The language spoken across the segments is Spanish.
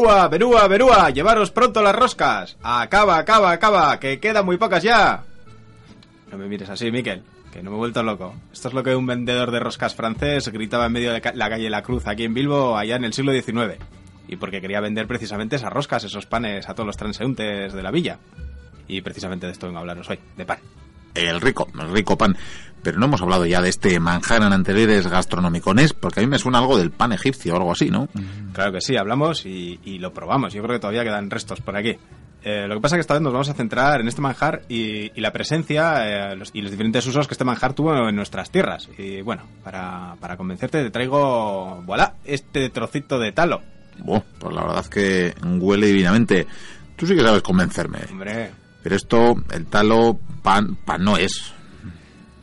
Berúa, Berúa, Berúa, llevaros pronto las roscas. Acaba, acaba, acaba, que quedan muy pocas ya. No me mires así, Miquel, que no me he vuelto loco. Esto es lo que un vendedor de roscas francés gritaba en medio de la calle La Cruz, aquí en Bilbo, allá en el siglo XIX. Y porque quería vender precisamente esas roscas, esos panes a todos los transeúntes de la villa. Y precisamente de esto vengo a hablaros hoy, de pan. El rico, el rico pan. Pero no hemos hablado ya de este manjar en anteriores gastronómicones, porque a mí me suena algo del pan egipcio o algo así, ¿no? Claro que sí, hablamos y, lo probamos. Yo creo que todavía quedan restos por aquí. Eh, lo que pasa es que esta vez nos vamos a centrar en este manjar y, la presencia eh, y los diferentes usos que este manjar tuvo en nuestras tierras. Y bueno, para, para convencerte te traigo, voilà, este trocito de talo. Bueno, pues la verdad es que huele divinamente. Tú sí que sabes convencerme. Hombre. Pero esto, el talo, pan, pan no es.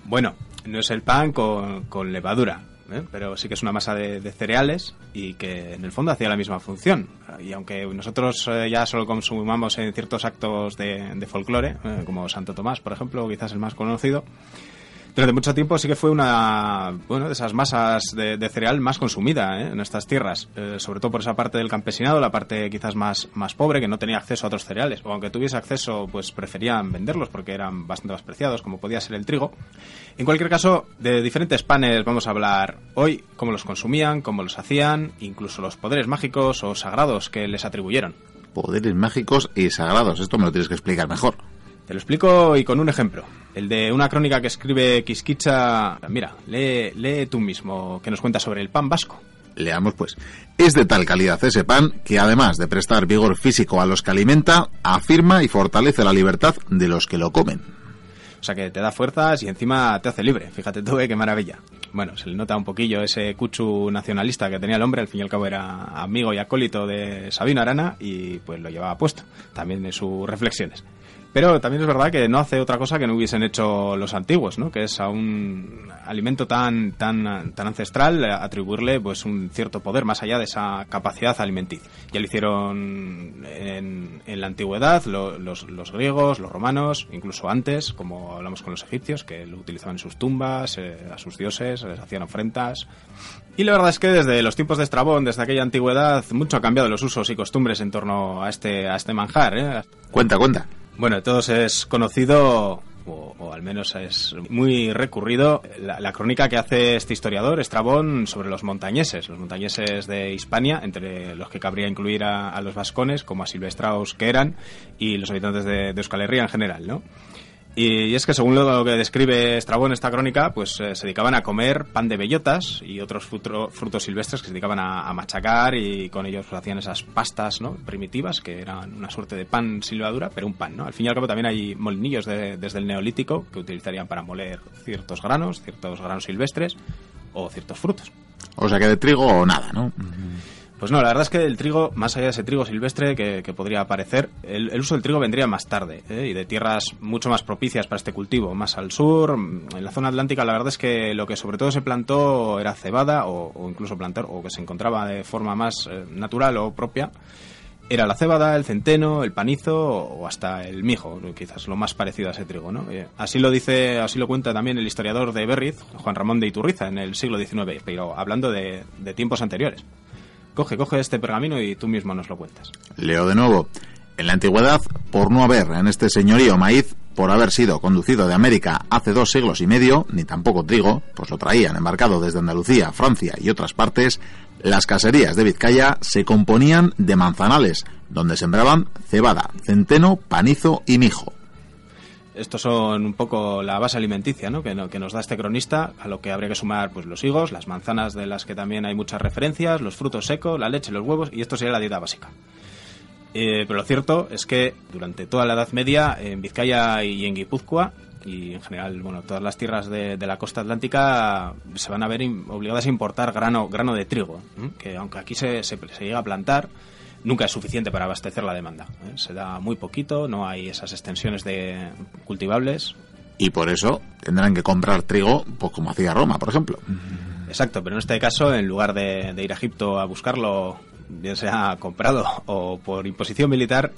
Bueno, no es el pan con, levadura, ¿eh? pero sí que es una masa de, cereales y que en el fondo hacía la misma función. Y aunque nosotros eh, ya solo consumamos en ciertos actos de, de folclore, eh, como Santo Tomás, por ejemplo, quizás el más conocido, durante mucho tiempo sí que fue una bueno, de esas masas de, cereal más consumida ¿eh? en estas tierras, eh, sobre todo por esa parte del campesinado, la parte quizás más, más pobre, que no tenía acceso a otros cereales, o aunque tuviese acceso, pues preferían venderlos porque eran bastante más preciados, como podía ser el trigo. En cualquier caso, de diferentes panes vamos a hablar hoy, cómo los consumían, cómo los hacían, incluso los poderes mágicos o sagrados que les atribuyeron. Poderes mágicos y sagrados, esto me lo tienes que explicar mejor. Te lo explico y con un ejemplo. El de una crónica que escribe Quisquicha. Mira, lee, lee tú mismo, que nos cuenta sobre el pan vasco. Leamos pues. Es de tal calidad ese pan que además de prestar vigor físico a los que alimenta, afirma y fortalece la libertad de los que lo comen. O sea que te da fuerzas y encima te hace libre. Fíjate tú, eh, qué maravilla. Bueno, se le nota un poquillo ese cuchu nacionalista que tenía el hombre. Al fin y al cabo era amigo y acólito de Sabino Arana y pues lo llevaba puesto. También en sus reflexiones. Pero también es verdad que no hace otra cosa que no hubiesen hecho los antiguos, ¿no? Que es a un alimento tan, tan, tan ancestral atribuirle pues un cierto poder más allá de esa capacidad alimenticia. Ya lo hicieron en, la antigüedad los, los, griegos, los romanos, incluso antes, como hablamos con los egipcios, que lo utilizaban en sus tumbas, eh, a sus dioses, les hacían ofrendas. Y la verdad es que desde los tiempos de Estrabón, desde aquella antigüedad, mucho ha cambiado los usos y costumbres en torno a este, a este manjar. ¿eh? Cuenta, cuenta. Bueno, todos es conocido o, al menos es muy recurrido la, crónica que hace este historiador, Estrabón, sobre los montañeses, los montañeses de Hispania, entre los que cabría incluir a, los vascones, como a silvestraos que eran, y los habitantes de, de Euskal Herria en general, ¿no? Y, es que según lo que describe Estrabón en esta crónica, pues eh, se dedicaban a comer pan de bellotas y otros frutos silvestres que se dedicaban a, machacar y con ellos pues, hacían esas pastas ¿no? primitivas que eran una suerte de pan silvadura, pero un pan. ¿no? Al fin y al cabo también hay molinillos desde el neolítico que utilizarían para moler ciertos granos, ciertos granos silvestres o ciertos frutos. O sea que de trigo o nada, ¿no? Pues no, la verdad es que el trigo, más allá de ese trigo silvestre que, podría aparecer, el, uso del trigo vendría más tarde ¿eh? y de tierras mucho más propicias para este cultivo, más al sur. En la zona atlántica, la verdad es que lo que sobre todo se plantó era cebada o, incluso plantar, o que se encontraba de forma más eh, natural o propia. Era la cebada, el centeno, el panizo o hasta el mijo, quizás lo más parecido a ese trigo, ¿no? Eh, así lo dice, así lo cuenta también el historiador de Berriz, Juan Ramón de Iturriza, en el siglo XIX, pero hablando de tiempos anteriores. Coge, coge este pergamino y tú mismo nos lo cuentas. Leo de nuevo. En la antigüedad, por no haber en este señorío maíz, por haber sido conducido de América hace dos siglos y medio, ni tampoco trigo, pues lo traían embarcado desde Andalucía, Francia y otras partes, las caserías de Vizcaya se componían de manzanales, donde sembraban cebada, centeno, panizo y mijo. Estos son un poco la base alimenticia ¿no? Que, nos da este cronista, a lo que habría que sumar pues los higos, las manzanas de las que también hay muchas referencias, los frutos secos, la leche, los huevos, y esto sería la dieta básica. Eh, pero lo cierto es que durante toda la Edad Media, en Vizcaya y en Guipúzcoa, y en general, bueno, todas las tierras de, la costa atlántica se van a ver obligadas a importar grano, grano de trigo, que aunque aquí se, se, se llega a plantar, nunca es suficiente para abastecer la demanda. ¿eh? Se da muy poquito, no hay esas extensiones de cultivables. Y por eso tendrán que comprar trigo, pues como hacía Roma, por ejemplo. Exacto, pero en este caso, en lugar de, ir a Egipto a buscarlo, bien sea comprado o por imposición militar,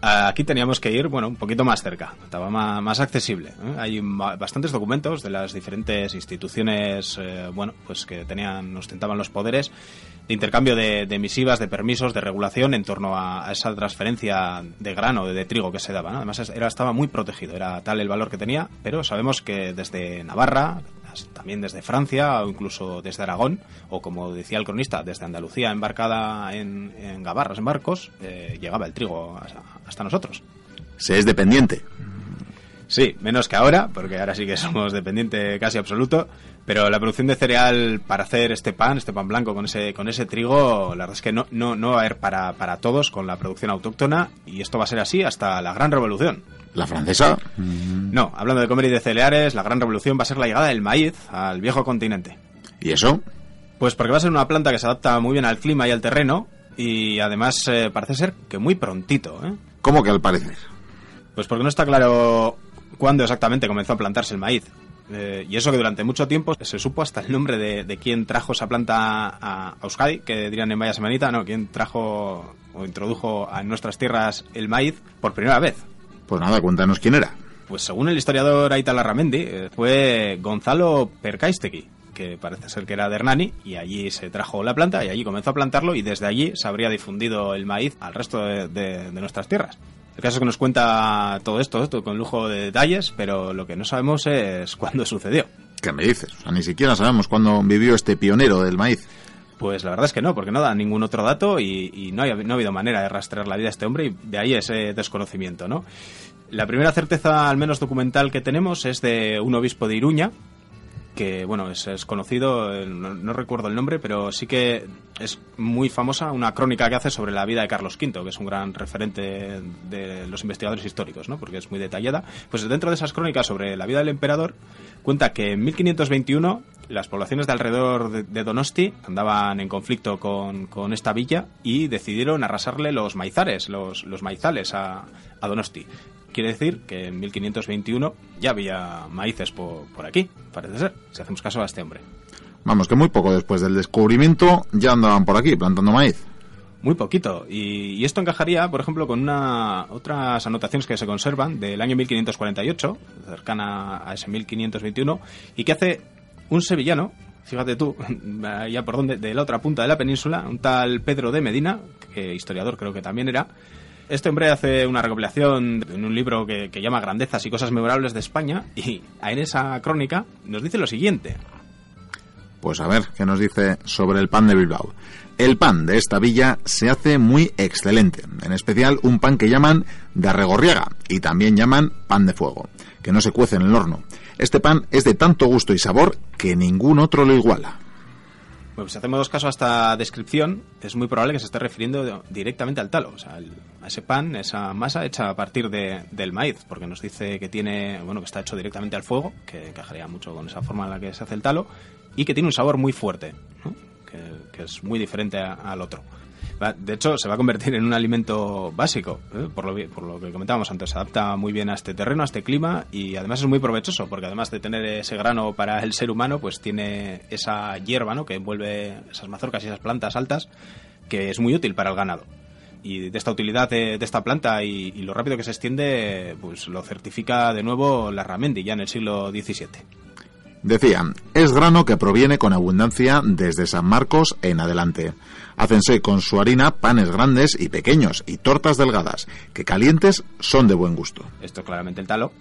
Aquí teníamos que ir, bueno, un poquito más cerca, estaba más, accesible. ¿eh? Hay bastantes documentos de las diferentes instituciones, eh, bueno, pues que tenían, ostentaban los poderes de intercambio de, misivas, de permisos, de regulación en torno a, esa transferencia de grano, de, de trigo que se daba. Además, era, estaba muy protegido, era tal el valor que tenía, pero sabemos que desde Navarra, también desde Francia o incluso desde Aragón, o como decía el cronista, desde Andalucía embarcada en, en gabarras, en barcos, eh, llegaba el trigo hasta, nosotros. Se es dependiente. Sí, menos que ahora, porque ahora sí que somos dependiente casi absoluto, pero la producción de cereal para hacer este pan, este pan blanco con ese, con ese trigo, la verdad es que no, no, no va a haber para, para todos con la producción autóctona y esto va a ser así hasta la gran revolución. ¿La francesa? No, hablando de comer y de cereales, la gran revolución va a ser la llegada del maíz al viejo continente. ¿Y eso? Pues porque va a ser una planta que se adapta muy bien al clima y al terreno y además eh, parece ser que muy prontito. ¿eh? ¿Cómo que al parecer? Pues porque no está claro cuándo exactamente comenzó a plantarse el maíz. Eh, y eso que durante mucho tiempo se supo hasta el nombre de, de quién trajo esa planta a, Euskadi, que dirían en Vaya Semanita, no, quién trajo o introdujo a nuestras tierras el maíz por primera vez. Pues nada, cuéntanos quién era. Pues según el historiador Aita Larramendi, eh, fue Gonzalo Percaistegui, que parece ser que era de Hernani, y allí se trajo la planta y allí comenzó a plantarlo y desde allí se habría difundido el maíz al resto de, nuestras tierras. El caso es que nos cuenta todo esto, esto con lujo de detalles, pero lo que no sabemos es cuándo sucedió. ¿Qué me dices? O sea, ni siquiera sabemos cuándo vivió este pionero del maíz. Pues la verdad es que no, porque no da ningún otro dato y, no, no ha habido manera de rastrear la vida de este hombre y de ahí ese desconocimiento, ¿no? La primera certeza, al menos documental, que tenemos es de un obispo de Iruña, que bueno, es, conocido, eh, no, recuerdo el nombre, pero sí que es muy famosa una crónica que hace sobre la vida de Carlos V, que es un gran referente de los investigadores históricos, ¿no? porque es muy detallada. Pues dentro de esas crónicas sobre la vida del emperador, cuenta que en 1521 las poblaciones de alrededor de, Donosti andaban en conflicto con, esta villa y decidieron arrasarle los maizares, los, los maizales a, a Donosti. Quiere decir que en 1521 ya había maíces por, aquí, parece ser, si hacemos caso a este hombre. Vamos, que muy poco después del descubrimiento ya andaban por aquí plantando maíz. Muy poquito. Y, esto encajaría, por ejemplo, con una, otras anotaciones que se conservan del año 1548, cercana a ese 1521, y que hace un sevillano, fíjate tú, ya por donde, de la otra punta de la península, un tal Pedro de Medina, que historiador creo que también era, este hombre hace una recopilación en un libro que, llama Grandezas y Cosas Memorables de España y en esa crónica nos dice lo siguiente. Pues a ver, ¿qué nos dice sobre el pan de Bilbao? El pan de esta villa se hace muy excelente, en especial un pan que llaman de arregorriaga y también llaman pan de fuego, que no se cuece en el horno. Este pan es de tanto gusto y sabor que ningún otro lo iguala. Bueno, si hacemos caso a esta descripción, es muy probable que se esté refiriendo directamente al talo, o sea, a ese pan, esa masa hecha a partir del maíz, porque nos dice que tiene, bueno, que está hecho directamente al fuego, que encajaría mucho con esa forma en la que se hace el talo, y que tiene un sabor muy fuerte, que, es muy diferente al otro. De hecho, se va a convertir en un alimento básico, ¿eh? por, lo, por lo que comentábamos antes. Se adapta muy bien a este terreno, a este clima y además es muy provechoso porque además de tener ese grano para el ser humano, pues tiene esa hierba ¿no? que envuelve esas mazorcas y esas plantas altas que es muy útil para el ganado. Y de esta utilidad de, esta planta y, y, lo rápido que se extiende, pues lo certifica de nuevo la Ramendi ya en el siglo XVII. Decía, es grano que proviene con abundancia desde San Marcos en adelante. Hácense con su harina panes grandes y pequeños y tortas delgadas, que calientes son de buen gusto. Esto claramente el talo.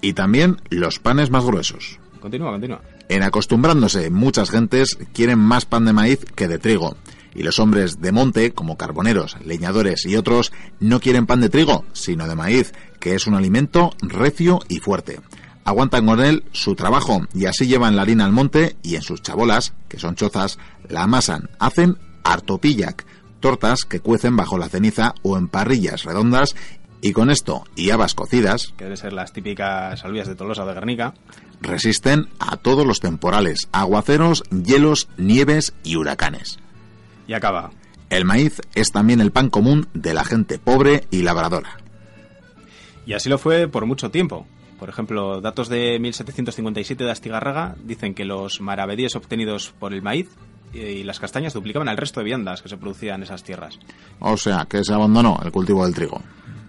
Y también los panes más gruesos. Continúa, continúa. En acostumbrándose, muchas gentes quieren más pan de maíz que de trigo. Y los hombres de monte, como carboneros, leñadores y otros, no quieren pan de trigo, sino de maíz, que es un alimento recio y fuerte aguantan con él su trabajo y así llevan la harina al monte y en sus chabolas, que son chozas, la amasan, hacen artopillac, tortas que cuecen bajo la ceniza o en parrillas redondas y con esto y habas cocidas, que deben ser las típicas albias de Tolosa o de Guernica, resisten a todos los temporales, aguaceros, hielos, nieves y huracanes. Y acaba. El maíz es también el pan común de la gente pobre y labradora. Y así lo fue por mucho tiempo. Por ejemplo, datos de 1757 de Astigarraga dicen que los maravedíes obtenidos por el maíz y las castañas duplicaban al resto de viandas que se producían en esas tierras. O sea, que se abandonó el cultivo del trigo.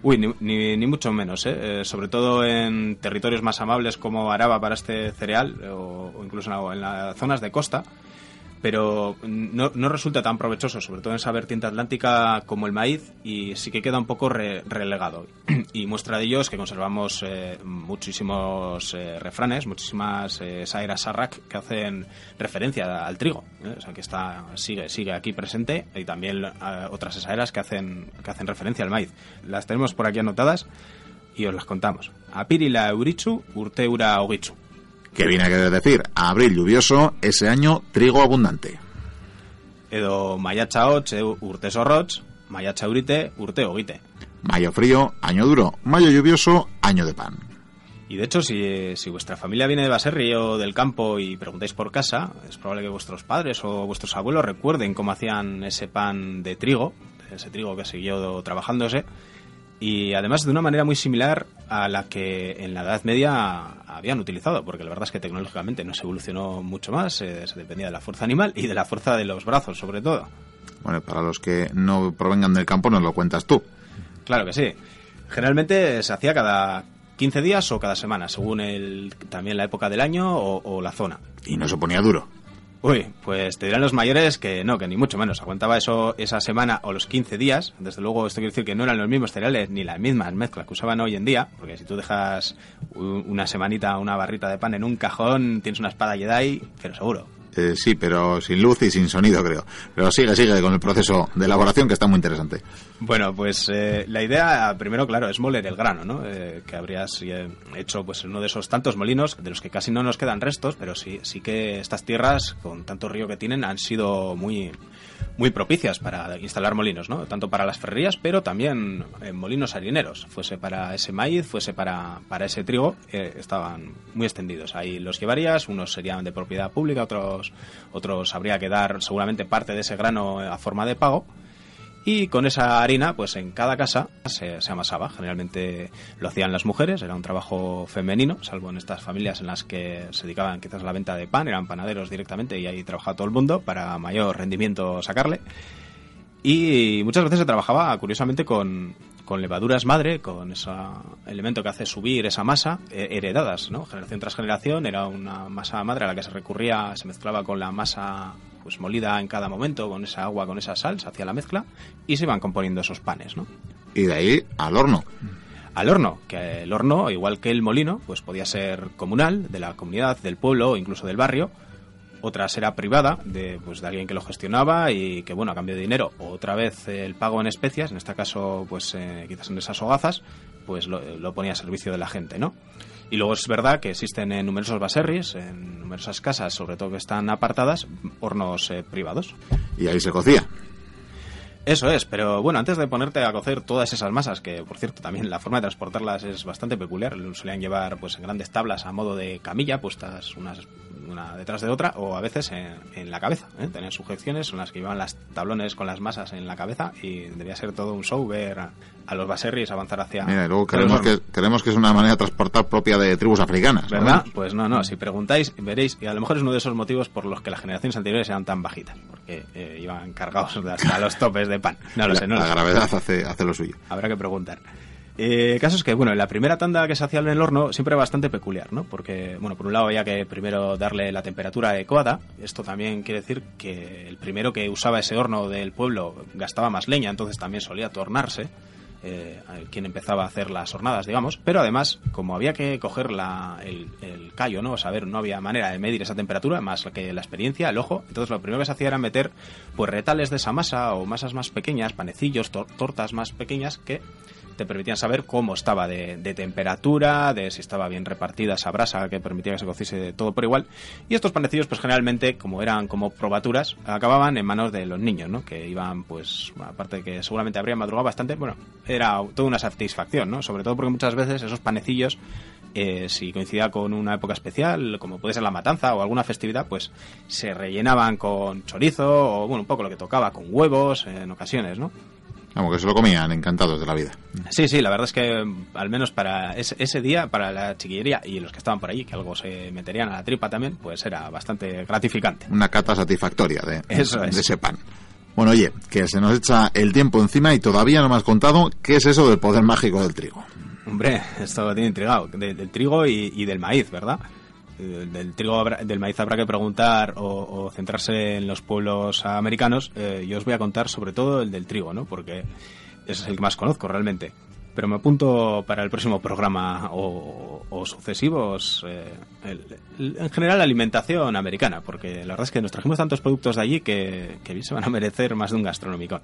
Uy, ni, ni, mucho menos, ¿eh? ¿eh? sobre todo en territorios más amables como Araba para este cereal o, incluso en, en las zonas de costa pero no, no, resulta tan provechoso, sobre todo en esa vertiente atlántica como el maíz, y sí que queda un poco relegado. Y muestra de ello es que conservamos eh, muchísimos eh, refranes, muchísimas eh, saeras sarrac que hacen referencia al trigo, o sea que está sigue sigue aquí presente, y también otras saeras que hacen que hacen referencia al maíz. Las tenemos por aquí anotadas y os las contamos. Apirila eurichu, urteura ogichu que viene a querer decir abril lluvioso, ese año trigo abundante. Edo mayacha urte urte mayacha urite, urte ogite. Mayo frío, año duro, mayo lluvioso, año de pan. Y de hecho, si, si, vuestra familia viene de Baserri o del campo y preguntáis por casa, es probable que vuestros padres o vuestros abuelos recuerden cómo hacían ese pan de trigo, ese trigo que siguió trabajándose, y además de una manera muy similar a la que en la Edad Media habían utilizado, porque la verdad es que tecnológicamente no se evolucionó mucho más, eh, se dependía de la fuerza animal y de la fuerza de los brazos, sobre todo. Bueno, para los que no provengan del campo, nos lo cuentas tú. Claro que sí. Generalmente se hacía cada 15 días o cada semana, según el, también la época del año o, o la zona. Y no se ponía duro. Uy, pues te dirán los mayores que no, que ni mucho menos. Aguantaba eso esa semana o los 15 días. Desde luego, esto quiere decir que no eran los mismos cereales ni las mismas mezclas que usaban hoy en día. Porque si tú dejas una semanita, una barrita de pan en un cajón, tienes una espada Jedi, pero seguro. Eh, sí, pero sin luz y sin sonido, creo. Pero sigue, sigue con el proceso de elaboración que está muy interesante. Bueno, pues eh, la idea, primero, claro, es moler el grano, ¿no? Eh, que habrías hecho pues uno de esos tantos molinos, de los que casi no nos quedan restos, pero sí, sí que estas tierras, con tanto río que tienen, han sido muy muy propicias para instalar molinos, ¿no? Tanto para las ferrerías, pero también en molinos harineros. Fuese para ese maíz, fuese para, para ese trigo, eh, estaban muy extendidos. Ahí los llevarías, unos serían de propiedad pública, otros, otros habría que dar seguramente parte de ese grano a forma de pago y con esa harina, pues en cada casa se, amasaba. Generalmente lo hacían las mujeres, era un trabajo femenino, salvo en estas familias en las que se dedicaban quizás a la venta de pan, eran panaderos directamente y ahí trabajaba todo el mundo para mayor rendimiento sacarle. Y muchas veces se trabajaba, curiosamente, con, con levaduras madre, con ese elemento que hace subir esa masa, eh, heredadas, ¿no? Generación tras generación, era una masa madre a la que se recurría, se mezclaba con la masa pues molida en cada momento, con esa agua, con esa sal, se hacía la mezcla y se iban componiendo esos panes, ¿no? Y de ahí al horno. Al horno, que el horno, igual que el molino, pues podía ser comunal, de la comunidad, del pueblo o incluso del barrio, otra era privada, de, pues, de alguien que lo gestionaba y que, bueno, a cambio de dinero, otra vez el pago en especias, en este caso, pues eh, quizás en esas hogazas, pues lo, lo, ponía a servicio de la gente, ¿no? Y luego es verdad que existen en numerosos baserris, en numerosas casas, sobre todo que están apartadas, hornos eh, privados. Y ahí se cocía. Eso es, pero bueno, antes de ponerte a cocer todas esas masas, que por cierto también la forma de transportarlas es bastante peculiar, solían llevar pues en grandes tablas a modo de camilla, puestas unas una detrás de otra, o a veces en, la cabeza. ¿eh? Tenían sujeciones, son las que llevaban las tablones con las masas en la cabeza y debía ser todo un show ver los baserris avanzar hacia... Mira, luego creemos que, creemos que es una manera de transportar propia de tribus africanas. ¿Verdad? Pues no, no, si preguntáis veréis, y a lo mejor es uno de esos motivos por los que las generaciones anteriores eran tan bajitas, porque eh, iban cargados hasta los topes de pan. No lo sé, no La, la gravedad hace, hace lo suyo. Habrá que preguntar. Eh, el caso es que, bueno, la primera tanda que se hacía en el horno siempre era bastante peculiar, ¿no? Porque, bueno, por un lado había que primero darle la temperatura adecuada. Esto también quiere decir que el primero que usaba ese horno del pueblo gastaba más leña, entonces también solía tornarse. Eh, quien empezaba a hacer las hornadas, digamos, pero además, como había que coger la, el, el, callo, ¿no? O saber, no había manera de medir esa temperatura, más que la experiencia, el ojo, entonces lo primero que se hacía era meter, pues, retales de esa masa o masas más pequeñas, panecillos, tortas más pequeñas que te permitían saber cómo estaba de, temperatura, de si estaba bien repartida esa brasa que permitía que se cociese todo por igual. Y estos panecillos, pues generalmente, como eran como probaturas, acababan en manos de los niños, ¿no? Que iban, pues, aparte de que seguramente habrían madrugado bastante, bueno, era toda una satisfacción, ¿no? Sobre todo porque muchas veces esos panecillos eh, si coincidía con una época especial, como puede ser la matanza o alguna festividad, pues se rellenaban con chorizo o, bueno, un poco lo que tocaba, con huevos en ocasiones, ¿no? Como que se lo comían encantados de la vida. Sí, sí, la verdad es que al menos para ese, día, para la chiquillería y los que estaban por allí, que algo se meterían a la tripa también, pues era bastante gratificante. Una cata satisfactoria de, Eso de ese pan. Bueno, oye, que se nos echa el tiempo encima y todavía no me has contado qué es eso del poder mágico del trigo. Hombre, esto tiene intrigado. del trigo y, del maíz, ¿verdad? Del trigo, del maíz habrá que preguntar o, centrarse en los pueblos americanos. Eh, yo os voy a contar sobre todo el del trigo, ¿no? Porque ese es el que más conozco realmente pero me apunto para el próximo programa o, sucesivos. Eh, en general, la alimentación americana, porque la verdad es que nos trajimos tantos productos de allí que, que se van a merecer más de un gastronómico.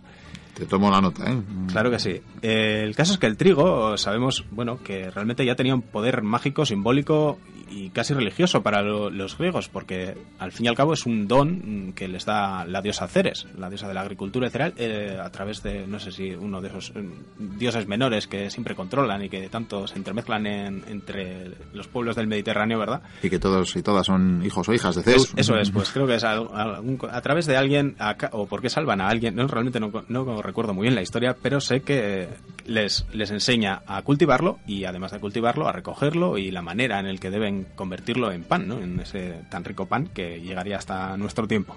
Te tomo la nota, ¿eh? Claro que sí. Eh, el caso es que el trigo, sabemos, bueno, que realmente ya tenía un poder mágico, simbólico y casi religioso para los griegos, porque al fin y al cabo es un don que les da la diosa Ceres, la diosa de la agricultura y cereal, eh, a través de, no sé si uno de esos mm, dioses menores que siempre controlan y que tanto se intermezclan entre los pueblos del Mediterráneo, ¿verdad? Y que todos y todas son hijos o hijas de Zeus. eso es, pues creo que es a, través de alguien, o porque salvan a alguien, no realmente no, no recuerdo muy bien la historia, pero sé que les, les enseña a cultivarlo y además de cultivarlo, a recogerlo y la manera en el que deben convertirlo en pan, ¿no? En ese tan rico pan que llegaría hasta nuestro tiempo.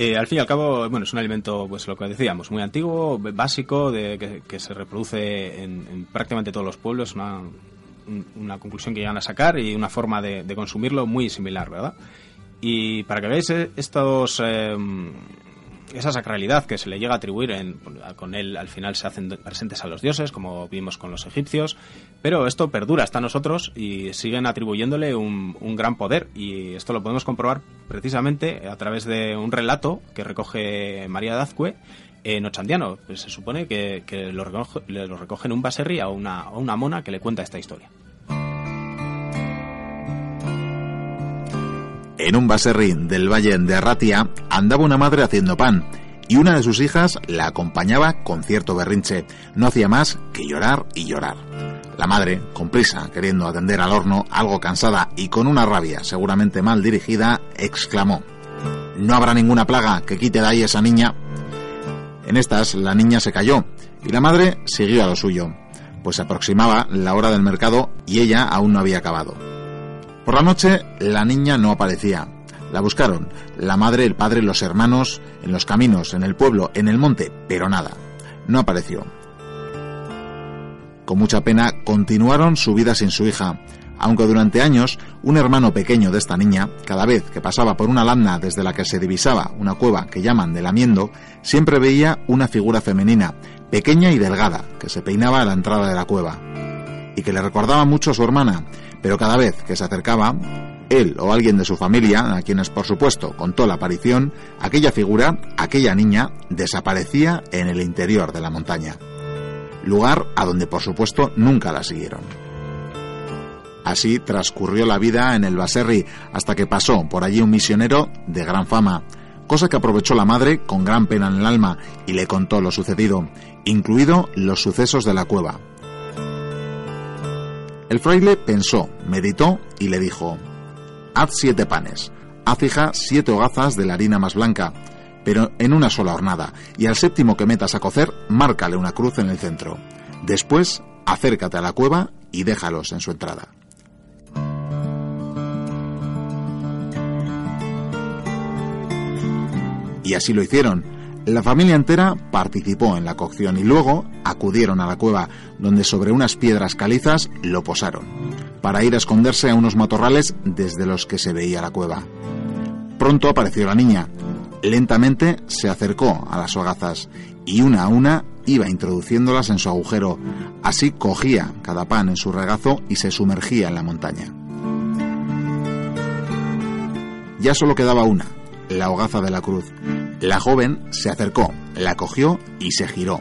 Eh, al fin y al cabo, bueno, es un alimento, pues lo que decíamos, muy antiguo, básico, de, que, se reproduce en, prácticamente todos los pueblos, una, una conclusión que llegan a sacar y una forma de, consumirlo muy similar, ¿verdad? Y para que veáis eh, estos... Eh, esa sacralidad que se le llega a atribuir, en, con él al final se hacen presentes a los dioses, como vimos con los egipcios, pero esto perdura hasta nosotros y siguen atribuyéndole un, gran poder. Y esto lo podemos comprobar precisamente a través de un relato que recoge María Dazcue en Ochandiano. Pues se supone que, lo, recoge, lo, recoge, en un baserri a a una mona que le cuenta esta historia. En un baserrín del valle de Arratia andaba una madre haciendo pan y una de sus hijas la acompañaba con cierto berrinche. No hacía más que llorar y llorar. La madre, con prisa, queriendo atender al horno, algo cansada y con una rabia seguramente mal dirigida, exclamó, No habrá ninguna plaga que quite de ahí esa niña. En estas, la niña se cayó y la madre siguió a lo suyo, pues se aproximaba la hora del mercado y ella aún no había acabado. Por la noche la niña no aparecía. La buscaron, la madre, el padre, los hermanos, en los caminos, en el pueblo, en el monte, pero nada. No apareció. Con mucha pena continuaron su vida sin su hija, aunque durante años un hermano pequeño de esta niña, cada vez que pasaba por una landa desde la que se divisaba una cueva que llaman de lamiendo, siempre veía una figura femenina, pequeña y delgada, que se peinaba a la entrada de la cueva, y que le recordaba mucho a su hermana, pero cada vez que se acercaba, él o alguien de su familia, a quienes por supuesto contó la aparición, aquella figura, aquella niña, desaparecía en el interior de la montaña. Lugar a donde por supuesto nunca la siguieron. Así transcurrió la vida en el Baserri hasta que pasó por allí un misionero de gran fama, cosa que aprovechó la madre con gran pena en el alma y le contó lo sucedido, incluido los sucesos de la cueva, el fraile pensó, meditó y le dijo, Haz siete panes, haz hija siete hogazas de la harina más blanca, pero en una sola hornada, y al séptimo que metas a cocer, márcale una cruz en el centro. Después, acércate a la cueva y déjalos en su entrada. Y así lo hicieron, la familia entera participó en la cocción y luego acudieron a la cueva, donde sobre unas piedras calizas lo posaron, para ir a esconderse a unos matorrales desde los que se veía la cueva. Pronto apareció la niña. Lentamente se acercó a las hogazas y una a una iba introduciéndolas en su agujero. Así cogía cada pan en su regazo y se sumergía en la montaña. Ya solo quedaba una, la hogaza de la cruz, la joven se acercó, la cogió y se giró.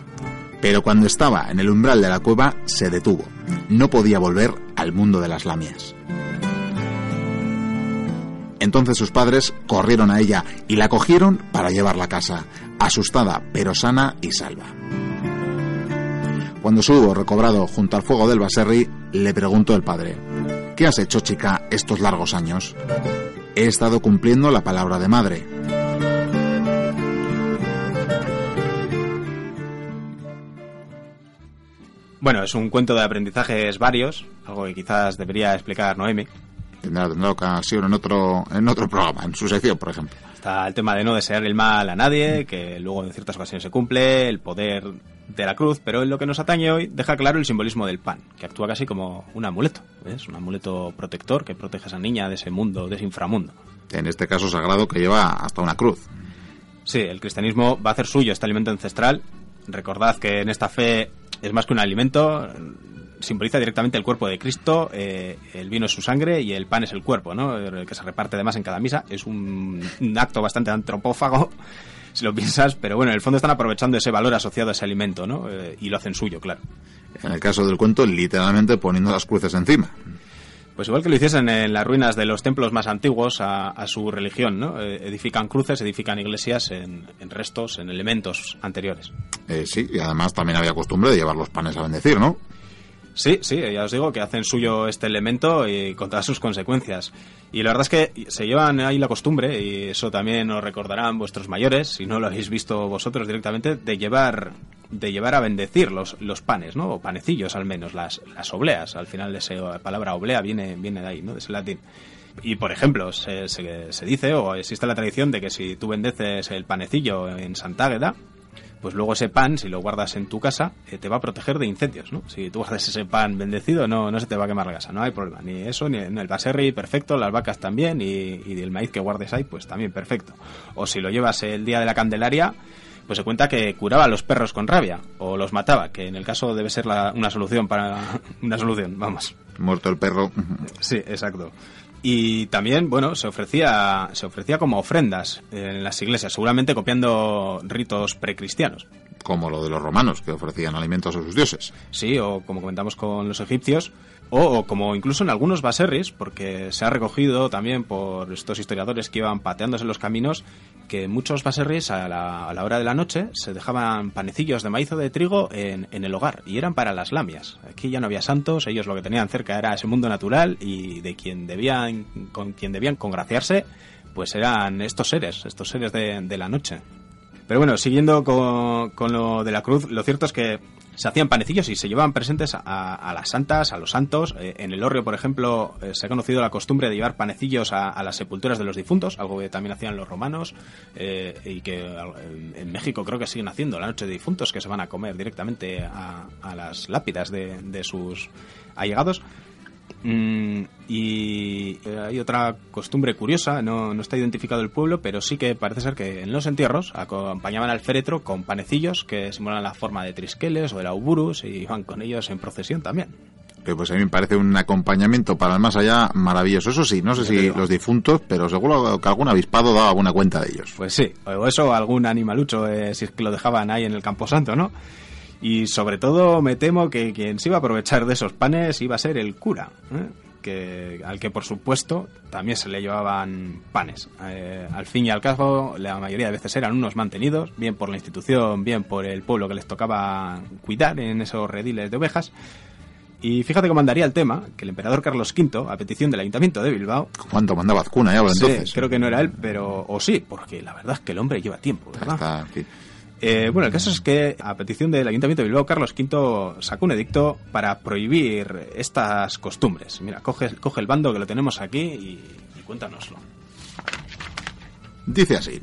Pero cuando estaba en el umbral de la cueva se detuvo. No podía volver al mundo de las lamias. Entonces sus padres corrieron a ella y la cogieron para llevarla a casa, asustada pero sana y salva. Cuando se hubo recobrado junto al fuego del Baserri, le preguntó el padre, ¿qué has hecho chica estos largos años? He estado cumpliendo la palabra de madre, Bueno, es un cuento de aprendizajes varios, algo que quizás debería explicar Noemi. tendrá, tendrá ocasión en otro, en otro programa, en su sección, por ejemplo. Está el tema de no desear el mal a nadie, que luego en ciertas ocasiones se cumple, el poder de la cruz, pero en lo que nos atañe hoy deja claro el simbolismo del pan, que actúa casi como un amuleto, ¿ves? Un amuleto protector que protege a esa niña de ese mundo, de ese inframundo. En este caso sagrado que lleva hasta una cruz. Sí, el cristianismo va a hacer suyo este alimento ancestral. Recordad que en esta fe es más que un alimento, simboliza directamente el cuerpo de Cristo, eh, el vino es su sangre y el pan es el cuerpo, ¿no? El que se reparte además en cada misa. Es un, acto bastante antropófago si lo piensas, pero bueno, en el fondo están aprovechando ese valor asociado a ese alimento, ¿no? Eh, y lo hacen suyo, claro. En el caso del cuento, literalmente poniendo las cruces encima. Pues igual que lo hiciesen en las ruinas de los templos más antiguos a, a su religión, ¿no? Eh, edifican cruces, edifican iglesias en, en restos, en elementos anteriores. Eh, sí, y además también había costumbre de llevar los panes a bendecir, ¿no? Sí, sí, ya os digo que hacen suyo este elemento y con todas sus consecuencias. Y la verdad es que se llevan ahí la costumbre, y eso también os recordarán vuestros mayores, si no lo habéis visto vosotros directamente, de llevar de llevar a bendecir los, los panes, ¿no? O panecillos al menos, las, las obleas. Al final esa palabra oblea viene, viene de ahí, ¿no? De ese latín. Y por ejemplo, se, se, dice o existe la tradición de que si tú bendeces el panecillo en Santágueda, pues luego ese pan, si lo guardas en tu casa, eh, te va a proteger de incendios, ¿no? Si tú guardas ese pan bendecido, no, no se te va a quemar la casa, no hay problema. Ni eso, ni, ni el baserri, perfecto, las vacas también, y, y, el maíz que guardes ahí, pues también perfecto. O si lo llevas el día de la Candelaria, pues se cuenta que curaba a los perros con rabia, o los mataba, que en el caso debe ser la, una solución para... una solución, vamos. Muerto el perro. Sí, exacto. Y también, bueno, se ofrecía, se ofrecía como ofrendas en las iglesias, seguramente copiando ritos precristianos. Como lo de los romanos, que ofrecían alimentos a sus dioses. Sí, o como comentamos con los egipcios, o, como incluso en algunos baserris, porque se ha recogido también por estos historiadores que iban pateándose los caminos, que muchos baserris a la, a la hora de la noche se dejaban panecillos de maíz o de trigo en, en, el hogar y eran para las lamias. Aquí ya no había santos, ellos lo que tenían cerca era ese mundo natural y de quien debían, con quien debían congraciarse, pues eran estos seres, estos seres de, de la noche. Pero bueno, siguiendo con, con, lo de la cruz, lo cierto es que se hacían panecillos y se llevaban presentes a, a las santas, a los santos. Eh, en el Orrio, por ejemplo, eh, se ha conocido la costumbre de llevar panecillos a, las sepulturas de los difuntos, algo que también hacían los romanos eh, y que en, en, México creo que siguen haciendo la noche de difuntos, que se van a comer directamente a, a las lápidas de, de sus allegados. Mm, y hay otra costumbre curiosa, no, no, está identificado el pueblo, pero sí que parece ser que en los entierros acompañaban al féretro con panecillos que simulan la forma de trisqueles o de lauburus y iban con ellos en procesión también. Pues a mí me parece un acompañamiento para el más allá maravilloso. Eso sí, no sé si los difuntos, pero seguro que algún avispado daba buena cuenta de ellos. Pues sí, o eso, algún animalucho, eh, si es que lo dejaban ahí en el Camposanto, ¿no? Y sobre todo me temo que quien se iba a aprovechar de esos panes iba a ser el cura, ¿eh? que, al que por supuesto también se le llevaban panes. Eh, al fin y al cabo, la mayoría de veces eran unos mantenidos, bien por la institución, bien por el pueblo que les tocaba cuidar en esos rediles de ovejas. Y fíjate cómo andaría el tema, que el emperador Carlos V, a petición del Ayuntamiento de Bilbao... ¿Cuánto mandaba Azcuna ya entonces? Sí, creo que no era él, pero... O sí, porque la verdad es que el hombre lleva tiempo, ¿verdad? Está aquí. Eh, bueno, el caso es que a petición del Ayuntamiento de Bilbao, Carlos V sacó un edicto para prohibir estas costumbres. Mira, coge, coge el bando que lo tenemos aquí y, y cuéntanoslo. Dice así,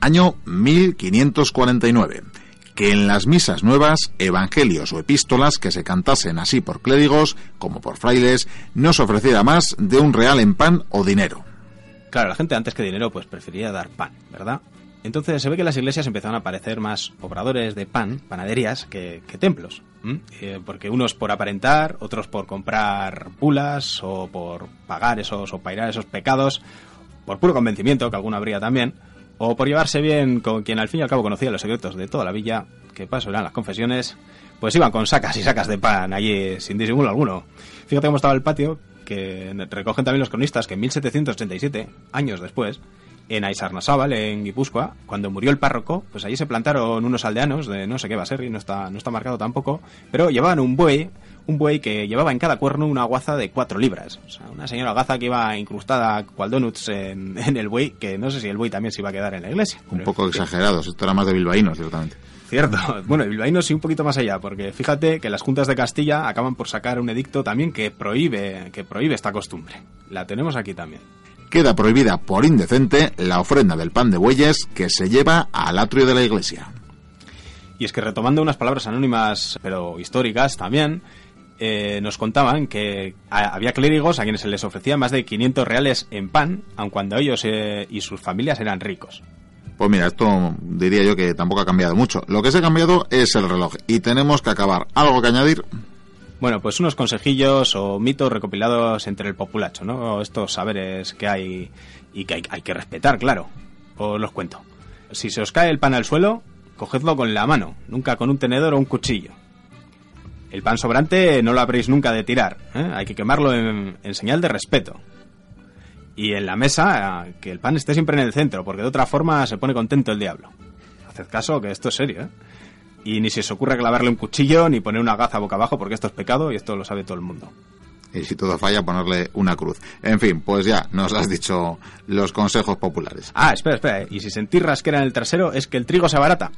año 1549 que en las misas nuevas, evangelios o epístolas que se cantasen así por clérigos como por frailes, no se ofreciera más de un real en pan o dinero. Claro, la gente antes que dinero pues prefería dar pan, ¿verdad? Entonces se ve que las iglesias empezaron a aparecer más obradores de pan, panaderías, que, templos. Eh, porque unos por aparentar, otros por comprar bulas o por pagar esos o pairar esos pecados, por puro convencimiento, que alguno habría también, o por llevarse bien con quien al fin y al cabo conocía los secretos de toda la villa, que paso eran las confesiones, pues iban con sacas y sacas de pan allí sin disimulo alguno. Fíjate cómo estaba el patio, que recogen también los cronistas que en 1787, años después, en Aizarnasábal, en Guipúzcoa, cuando murió el párroco, pues allí se plantaron unos aldeanos de no sé qué va a ser y no está, no está marcado tampoco, pero llevaban un buey, un buey que llevaba en cada cuerno una guaza de cuatro libras. O sea, una señora gaza que iba incrustada cual donuts en, en el buey, que no sé si el buey también se iba a quedar en la iglesia. Un poco exagerados, esto era más de bilbaínos, ciertamente. Cierto. Bueno, el bilbaíno sí un poquito más allá, porque fíjate que las juntas de Castilla acaban por sacar un edicto también que prohíbe, que prohíbe esta costumbre. La tenemos aquí también. Queda prohibida por indecente la ofrenda del pan de bueyes que se lleva al atrio de la iglesia. Y es que retomando unas palabras anónimas, pero históricas también, eh, nos contaban que había clérigos a quienes se les ofrecía más de 500 reales en pan, aun cuando ellos eh, y sus familias eran ricos. Pues mira, esto diría yo que tampoco ha cambiado mucho. Lo que se ha cambiado es el reloj y tenemos que acabar. ¿Algo que añadir? Bueno, pues unos consejillos o mitos recopilados entre el populacho, ¿no? Estos saberes que hay y que hay, que respetar, claro. Os los cuento. Si se os cae el pan al suelo, cogedlo con la mano, nunca con un tenedor o un cuchillo. El pan sobrante no lo habréis nunca de tirar, ¿eh? hay que quemarlo en, en señal de respeto. Y en la mesa, que el pan esté siempre en el centro, porque de otra forma se pone contento el diablo. Haced caso, que esto es serio, ¿eh? Y ni se os ocurre clavarle un cuchillo ni poner una gaza boca abajo, porque esto es pecado y esto lo sabe todo el mundo. Y si todo falla, ponerle una cruz. En fin, pues ya nos has dicho los consejos populares. Ah, espera, espera, ¿eh? y si sentís rasquera en el trasero es que el trigo se abarata.